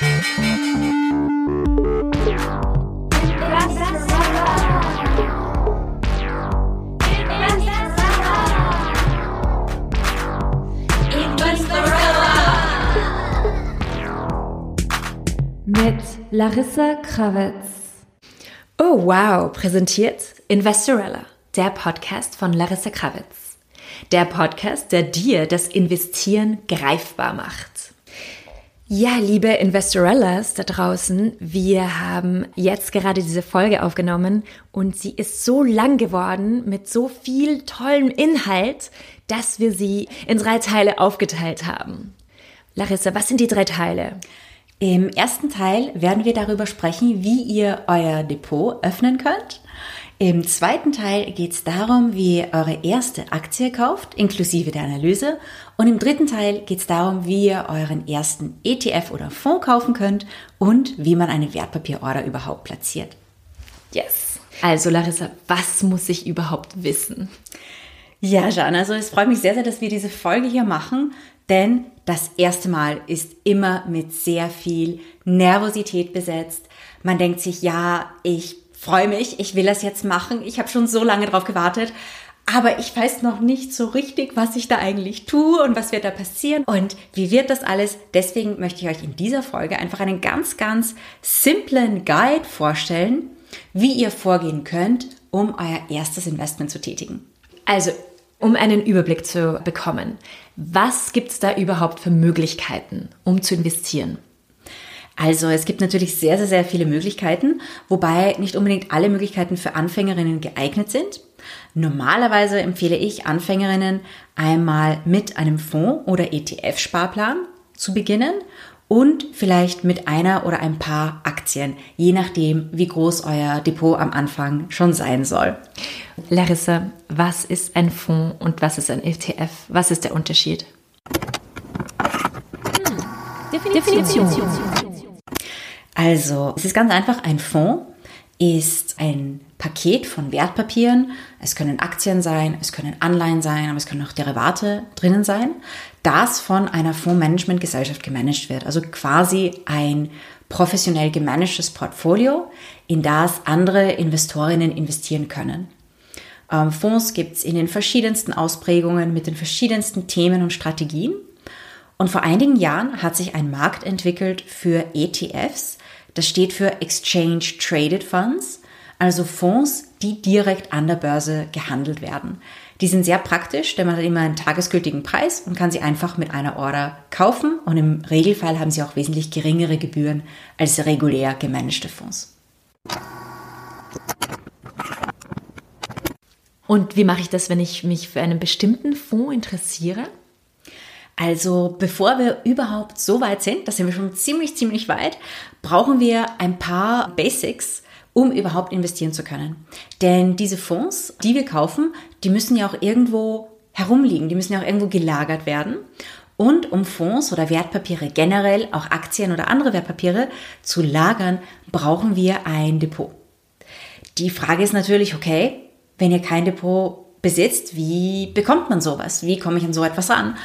Mit Larissa Krawitz. Oh wow, präsentiert Investorella, der Podcast von Larissa Krawitz. Der Podcast, der dir das Investieren greifbar macht. Ja, liebe Investorellas da draußen, wir haben jetzt gerade diese Folge aufgenommen und sie ist so lang geworden mit so viel tollem Inhalt, dass wir sie in drei Teile aufgeteilt haben. Larissa, was sind die drei Teile? Im ersten Teil werden wir darüber sprechen, wie ihr euer Depot öffnen könnt. Im zweiten Teil geht es darum, wie ihr eure erste Aktie kauft, inklusive der Analyse. Und im dritten Teil geht es darum, wie ihr euren ersten ETF oder Fonds kaufen könnt und wie man eine Wertpapierorder überhaupt platziert. Yes. Also Larissa, was muss ich überhaupt wissen? Ja, Jean, also es freut mich sehr, sehr, dass wir diese Folge hier machen, denn das erste Mal ist immer mit sehr viel Nervosität besetzt. Man denkt sich, ja, ich freue mich, ich will das jetzt machen, ich habe schon so lange drauf gewartet, aber ich weiß noch nicht so richtig, was ich da eigentlich tue und was wird da passieren und wie wird das alles. Deswegen möchte ich euch in dieser Folge einfach einen ganz, ganz simplen Guide vorstellen, wie ihr vorgehen könnt, um euer erstes Investment zu tätigen. Also, um einen Überblick zu bekommen, was gibt es da überhaupt für Möglichkeiten, um zu investieren? Also es gibt natürlich sehr, sehr, sehr viele Möglichkeiten, wobei nicht unbedingt alle Möglichkeiten für Anfängerinnen geeignet sind. Normalerweise empfehle ich Anfängerinnen einmal mit einem Fonds oder ETF-Sparplan zu beginnen und vielleicht mit einer oder ein paar Aktien, je nachdem, wie groß euer Depot am Anfang schon sein soll. Larissa, was ist ein Fonds und was ist ein ETF? Was ist der Unterschied? Hm. Definition. Definition. Also, es ist ganz einfach, ein Fonds ist ein Paket von Wertpapieren. Es können Aktien sein, es können Anleihen sein, aber es können auch Derivate drinnen sein, das von einer Fondsmanagementgesellschaft gemanagt wird. Also quasi ein professionell gemanagtes Portfolio, in das andere Investorinnen investieren können. Ähm, Fonds gibt es in den verschiedensten Ausprägungen mit den verschiedensten Themen und Strategien. Und vor einigen Jahren hat sich ein Markt entwickelt für ETFs. Das steht für Exchange Traded Funds, also Fonds, die direkt an der Börse gehandelt werden. Die sind sehr praktisch, denn man hat immer einen tagesgültigen Preis und kann sie einfach mit einer Order kaufen. Und im Regelfall haben sie auch wesentlich geringere Gebühren als regulär gemanagte Fonds. Und wie mache ich das, wenn ich mich für einen bestimmten Fonds interessiere? Also bevor wir überhaupt so weit sind, da sind wir schon ziemlich, ziemlich weit, brauchen wir ein paar Basics, um überhaupt investieren zu können. Denn diese Fonds, die wir kaufen, die müssen ja auch irgendwo herumliegen, die müssen ja auch irgendwo gelagert werden. Und um Fonds oder Wertpapiere generell, auch Aktien oder andere Wertpapiere zu lagern, brauchen wir ein Depot. Die Frage ist natürlich, okay, wenn ihr kein Depot besitzt, wie bekommt man sowas? Wie komme ich an so etwas ran?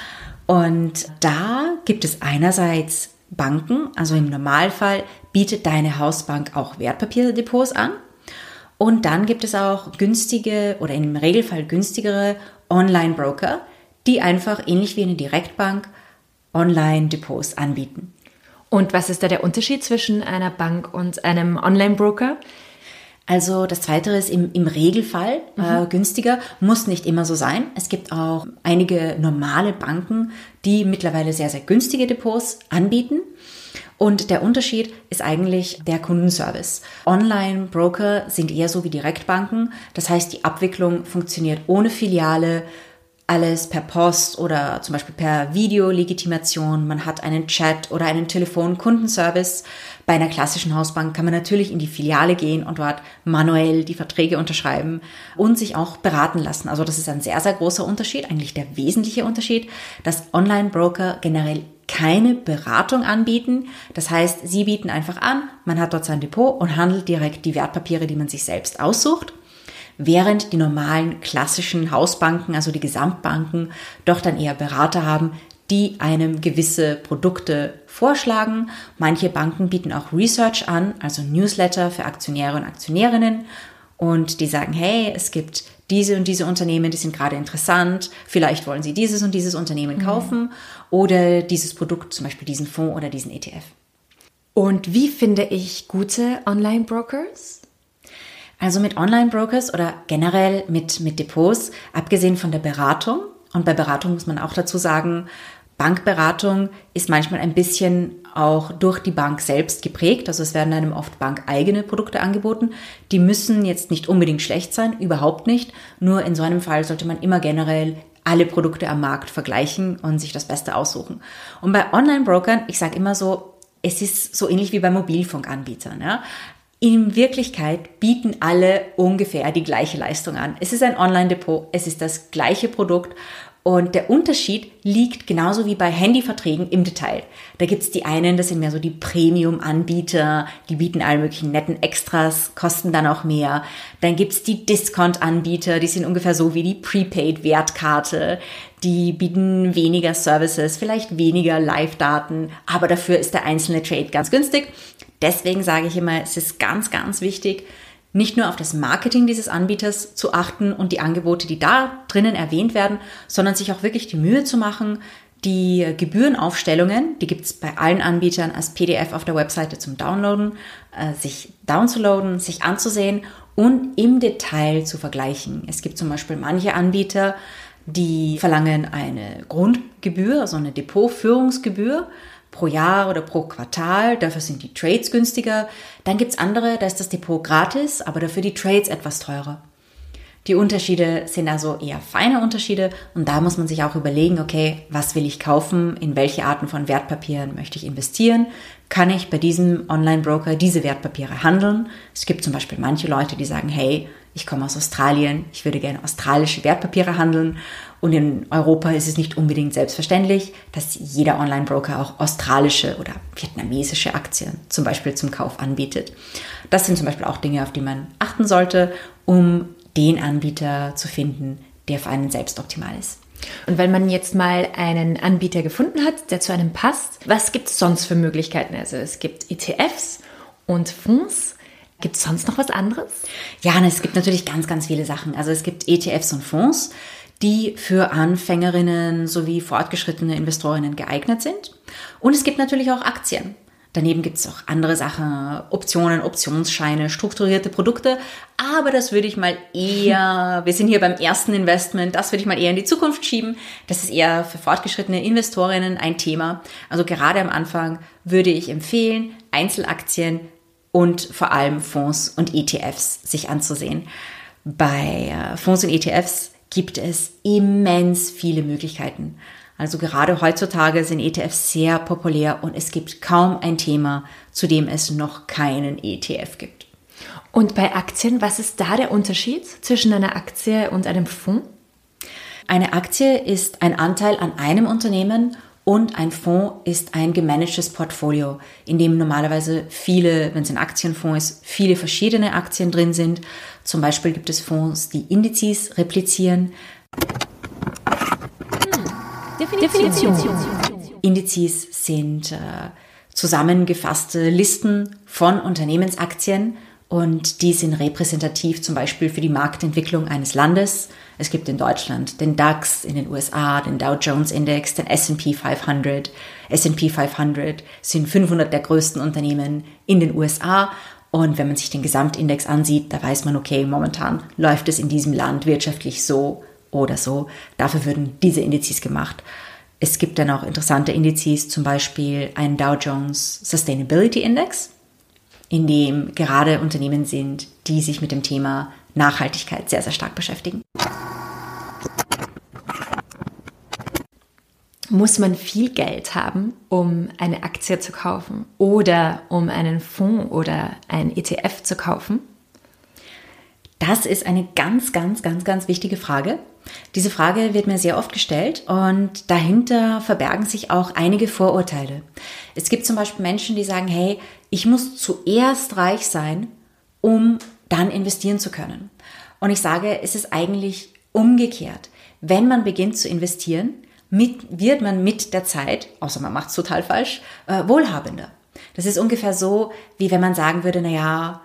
Und da gibt es einerseits Banken, also im Normalfall bietet deine Hausbank auch Wertpapierdepots an. Und dann gibt es auch günstige oder im Regelfall günstigere Online-Broker, die einfach ähnlich wie eine Direktbank Online-Depots anbieten. Und was ist da der Unterschied zwischen einer Bank und einem Online-Broker? Also das Zweite ist im, im Regelfall äh, mhm. günstiger, muss nicht immer so sein. Es gibt auch einige normale Banken, die mittlerweile sehr, sehr günstige Depots anbieten. Und der Unterschied ist eigentlich der Kundenservice. Online-Broker sind eher so wie Direktbanken. Das heißt, die Abwicklung funktioniert ohne Filiale, alles per Post oder zum Beispiel per Videolegitimation. Man hat einen Chat oder einen Telefonkundenservice. Bei einer klassischen Hausbank kann man natürlich in die Filiale gehen und dort manuell die Verträge unterschreiben und sich auch beraten lassen. Also das ist ein sehr, sehr großer Unterschied, eigentlich der wesentliche Unterschied, dass Online-Broker generell keine Beratung anbieten. Das heißt, sie bieten einfach an, man hat dort sein Depot und handelt direkt die Wertpapiere, die man sich selbst aussucht während die normalen klassischen Hausbanken, also die Gesamtbanken, doch dann eher Berater haben, die einem gewisse Produkte vorschlagen. Manche Banken bieten auch Research an, also Newsletter für Aktionäre und Aktionärinnen. Und die sagen, hey, es gibt diese und diese Unternehmen, die sind gerade interessant. Vielleicht wollen Sie dieses und dieses Unternehmen mhm. kaufen oder dieses Produkt, zum Beispiel diesen Fonds oder diesen ETF. Und wie finde ich gute Online-Brokers? Also mit Online-Brokers oder generell mit, mit Depots, abgesehen von der Beratung. Und bei Beratung muss man auch dazu sagen, Bankberatung ist manchmal ein bisschen auch durch die Bank selbst geprägt. Also es werden einem oft bankeigene Produkte angeboten. Die müssen jetzt nicht unbedingt schlecht sein, überhaupt nicht. Nur in so einem Fall sollte man immer generell alle Produkte am Markt vergleichen und sich das Beste aussuchen. Und bei Online-Brokern, ich sage immer so, es ist so ähnlich wie bei Mobilfunkanbietern. Ja? In Wirklichkeit bieten alle ungefähr die gleiche Leistung an. Es ist ein Online-Depot, es ist das gleiche Produkt und der Unterschied liegt genauso wie bei Handyverträgen im Detail. Da gibt's die einen, das sind mehr so die Premium-Anbieter, die bieten alle möglichen netten Extras, kosten dann auch mehr. Dann gibt's die Discount-Anbieter, die sind ungefähr so wie die Prepaid-Wertkarte. Die bieten weniger Services, vielleicht weniger Live-Daten, aber dafür ist der einzelne Trade ganz günstig. Deswegen sage ich immer, es ist ganz, ganz wichtig, nicht nur auf das Marketing dieses Anbieters zu achten und die Angebote, die da drinnen erwähnt werden, sondern sich auch wirklich die Mühe zu machen, die Gebührenaufstellungen, die gibt es bei allen Anbietern als PDF auf der Webseite zum Downloaden, äh, sich downzuladen, sich anzusehen und im Detail zu vergleichen. Es gibt zum Beispiel manche Anbieter, die verlangen eine Grundgebühr, also eine Depotführungsgebühr pro Jahr oder pro Quartal. Dafür sind die Trades günstiger. Dann gibt's andere, da ist das Depot gratis, aber dafür die Trades etwas teurer. Die Unterschiede sind also eher feine Unterschiede und da muss man sich auch überlegen, okay, was will ich kaufen, in welche Arten von Wertpapieren möchte ich investieren, kann ich bei diesem Online-Broker diese Wertpapiere handeln. Es gibt zum Beispiel manche Leute, die sagen, hey, ich komme aus Australien, ich würde gerne australische Wertpapiere handeln und in Europa ist es nicht unbedingt selbstverständlich, dass jeder Online-Broker auch australische oder vietnamesische Aktien zum Beispiel zum Kauf anbietet. Das sind zum Beispiel auch Dinge, auf die man achten sollte, um den Anbieter zu finden, der für einen selbst optimal ist. Und wenn man jetzt mal einen Anbieter gefunden hat, der zu einem passt, was gibt es sonst für Möglichkeiten? Also es gibt ETFs und Fonds. Gibt es sonst noch was anderes? Ja, es gibt natürlich ganz, ganz viele Sachen. Also es gibt ETFs und Fonds die für Anfängerinnen sowie fortgeschrittene Investorinnen geeignet sind. Und es gibt natürlich auch Aktien. Daneben gibt es auch andere Sachen, Optionen, Optionsscheine, strukturierte Produkte. Aber das würde ich mal eher, wir sind hier beim ersten Investment, das würde ich mal eher in die Zukunft schieben. Das ist eher für fortgeschrittene Investorinnen ein Thema. Also gerade am Anfang würde ich empfehlen, Einzelaktien und vor allem Fonds und ETFs sich anzusehen. Bei äh, Fonds und ETFs gibt es immens viele Möglichkeiten. Also gerade heutzutage sind ETFs sehr populär und es gibt kaum ein Thema, zu dem es noch keinen ETF gibt. Und bei Aktien, was ist da der Unterschied zwischen einer Aktie und einem Fonds? Eine Aktie ist ein Anteil an einem Unternehmen und ein Fonds ist ein gemanagtes Portfolio, in dem normalerweise viele, wenn es ein Aktienfonds ist, viele verschiedene Aktien drin sind. Zum Beispiel gibt es Fonds, die Indizes replizieren. Hm. Definition. Indizes sind äh, zusammengefasste Listen von Unternehmensaktien und die sind repräsentativ zum Beispiel für die Marktentwicklung eines Landes. Es gibt in Deutschland den DAX, in den USA den Dow Jones Index, den S&P 500. S&P 500 sind 500 der größten Unternehmen in den USA. Und wenn man sich den Gesamtindex ansieht, da weiß man, okay, momentan läuft es in diesem Land wirtschaftlich so oder so. Dafür würden diese Indizes gemacht. Es gibt dann auch interessante Indizes, zum Beispiel einen Dow Jones Sustainability Index in dem gerade Unternehmen sind, die sich mit dem Thema Nachhaltigkeit sehr, sehr stark beschäftigen. Muss man viel Geld haben, um eine Aktie zu kaufen oder um einen Fonds oder ein ETF zu kaufen? Das ist eine ganz, ganz, ganz, ganz wichtige Frage. Diese Frage wird mir sehr oft gestellt und dahinter verbergen sich auch einige Vorurteile. Es gibt zum Beispiel Menschen, die sagen, hey, ich muss zuerst reich sein, um dann investieren zu können. Und ich sage, es ist eigentlich umgekehrt. Wenn man beginnt zu investieren, mit, wird man mit der Zeit, außer man macht es total falsch, äh, wohlhabender. Das ist ungefähr so, wie wenn man sagen würde, naja,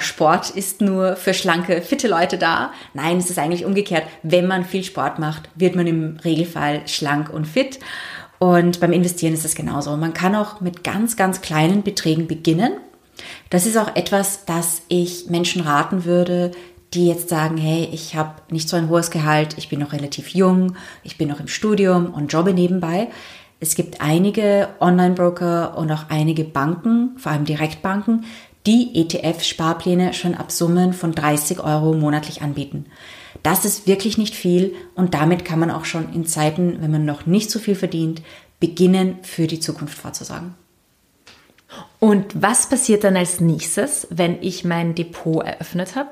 Sport ist nur für schlanke, fitte Leute da. Nein, es ist eigentlich umgekehrt. Wenn man viel Sport macht, wird man im Regelfall schlank und fit. Und beim Investieren ist es genauso. Man kann auch mit ganz, ganz kleinen Beträgen beginnen. Das ist auch etwas, das ich Menschen raten würde, die jetzt sagen, hey, ich habe nicht so ein hohes Gehalt, ich bin noch relativ jung, ich bin noch im Studium und jobbe nebenbei. Es gibt einige Online-Broker und auch einige Banken, vor allem Direktbanken, die ETF-Sparpläne schon ab Summen von 30 Euro monatlich anbieten. Das ist wirklich nicht viel und damit kann man auch schon in Zeiten, wenn man noch nicht so viel verdient, beginnen, für die Zukunft vorzusagen. Und was passiert dann als nächstes, wenn ich mein Depot eröffnet habe?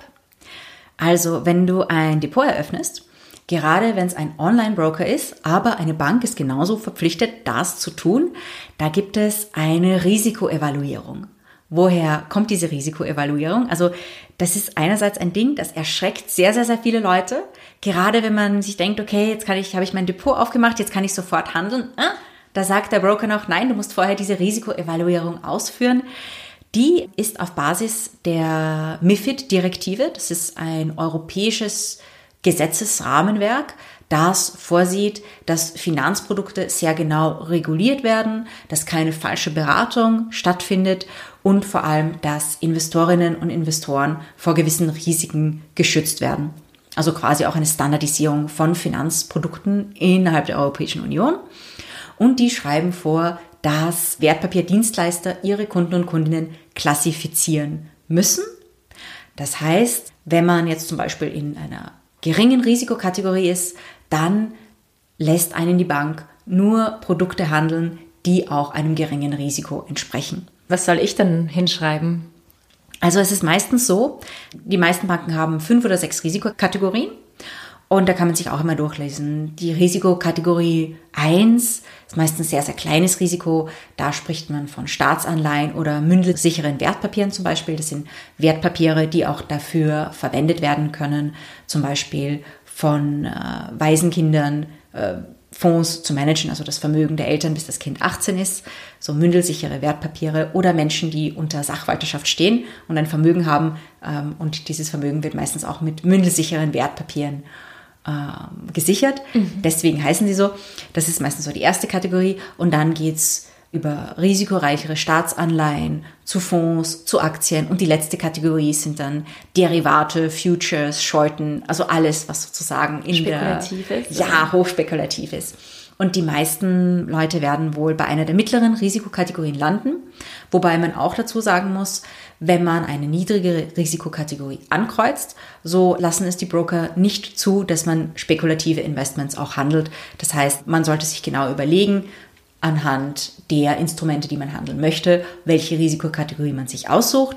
Also, wenn du ein Depot eröffnest, gerade wenn es ein Online-Broker ist, aber eine Bank ist genauso verpflichtet, das zu tun, da gibt es eine Risikoevaluierung. Woher kommt diese Risikoevaluierung? Also das ist einerseits ein Ding, das erschreckt sehr, sehr, sehr viele Leute. Gerade wenn man sich denkt, okay, jetzt kann ich, habe ich mein Depot aufgemacht, jetzt kann ich sofort handeln. Ah, da sagt der Broker noch, nein, du musst vorher diese Risikoevaluierung ausführen. Die ist auf Basis der MIFID-Direktive. Das ist ein europäisches Gesetzesrahmenwerk, das vorsieht, dass Finanzprodukte sehr genau reguliert werden, dass keine falsche Beratung stattfindet und vor allem, dass Investorinnen und Investoren vor gewissen Risiken geschützt werden. Also quasi auch eine Standardisierung von Finanzprodukten innerhalb der Europäischen Union. Und die schreiben vor, dass Wertpapierdienstleister ihre Kunden und Kundinnen klassifizieren müssen. Das heißt, wenn man jetzt zum Beispiel in einer geringen Risikokategorie ist, dann lässt einen die Bank nur Produkte handeln, die auch einem geringen Risiko entsprechen. Was soll ich dann hinschreiben? Also es ist meistens so, die meisten Banken haben fünf oder sechs Risikokategorien und da kann man sich auch immer durchlesen. Die Risikokategorie 1 ist meistens sehr, sehr kleines Risiko. Da spricht man von Staatsanleihen oder mündelsicheren Wertpapieren zum Beispiel. Das sind Wertpapiere, die auch dafür verwendet werden können, zum Beispiel von äh, Waisenkindern äh, Fonds zu managen, also das Vermögen der Eltern, bis das Kind 18 ist, so mündelsichere Wertpapiere oder Menschen, die unter Sachwalterschaft stehen und ein Vermögen haben ähm, und dieses Vermögen wird meistens auch mit mündelsicheren Wertpapieren äh, gesichert. Mhm. Deswegen heißen sie so. Das ist meistens so die erste Kategorie. Und dann geht es über risikoreichere Staatsanleihen zu Fonds, zu Aktien. Und die letzte Kategorie sind dann Derivate, Futures, Shorten, also alles, was sozusagen in spekulativ der, ist. Ja, hochspekulativ ist. Und die meisten Leute werden wohl bei einer der mittleren Risikokategorien landen, wobei man auch dazu sagen muss, wenn man eine niedrigere Risikokategorie ankreuzt, so lassen es die Broker nicht zu, dass man spekulative Investments auch handelt. Das heißt, man sollte sich genau überlegen, anhand der Instrumente, die man handeln möchte, welche Risikokategorie man sich aussucht.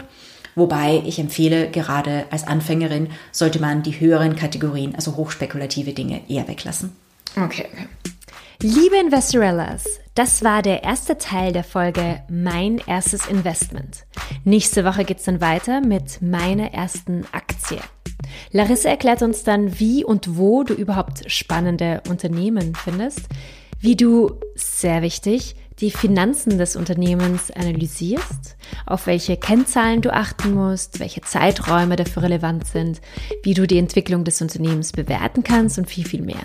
Wobei ich empfehle, gerade als Anfängerin sollte man die höheren Kategorien, also hochspekulative Dinge, eher weglassen. Okay. Liebe Investorellas, das war der erste Teil der Folge Mein erstes Investment. Nächste Woche geht's dann weiter mit meiner ersten Aktie. Larissa erklärt uns dann, wie und wo du überhaupt spannende Unternehmen findest, wie du, sehr wichtig, die Finanzen des Unternehmens analysierst, auf welche Kennzahlen du achten musst, welche Zeiträume dafür relevant sind, wie du die Entwicklung des Unternehmens bewerten kannst und viel, viel mehr.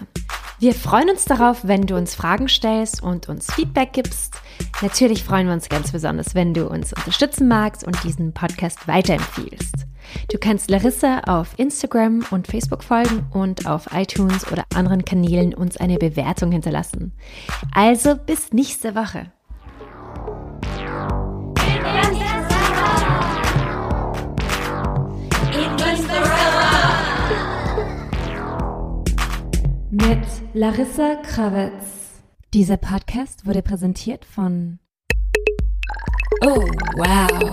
Wir freuen uns darauf, wenn du uns Fragen stellst und uns Feedback gibst. Natürlich freuen wir uns ganz besonders, wenn du uns unterstützen magst und diesen Podcast weiterempfiehlst. Du kannst Larissa auf Instagram und Facebook folgen und auf iTunes oder anderen Kanälen uns eine Bewertung hinterlassen. Also bis nächste Woche. Mit Larissa Krawitz. Dieser Podcast wurde präsentiert von Oh, wow.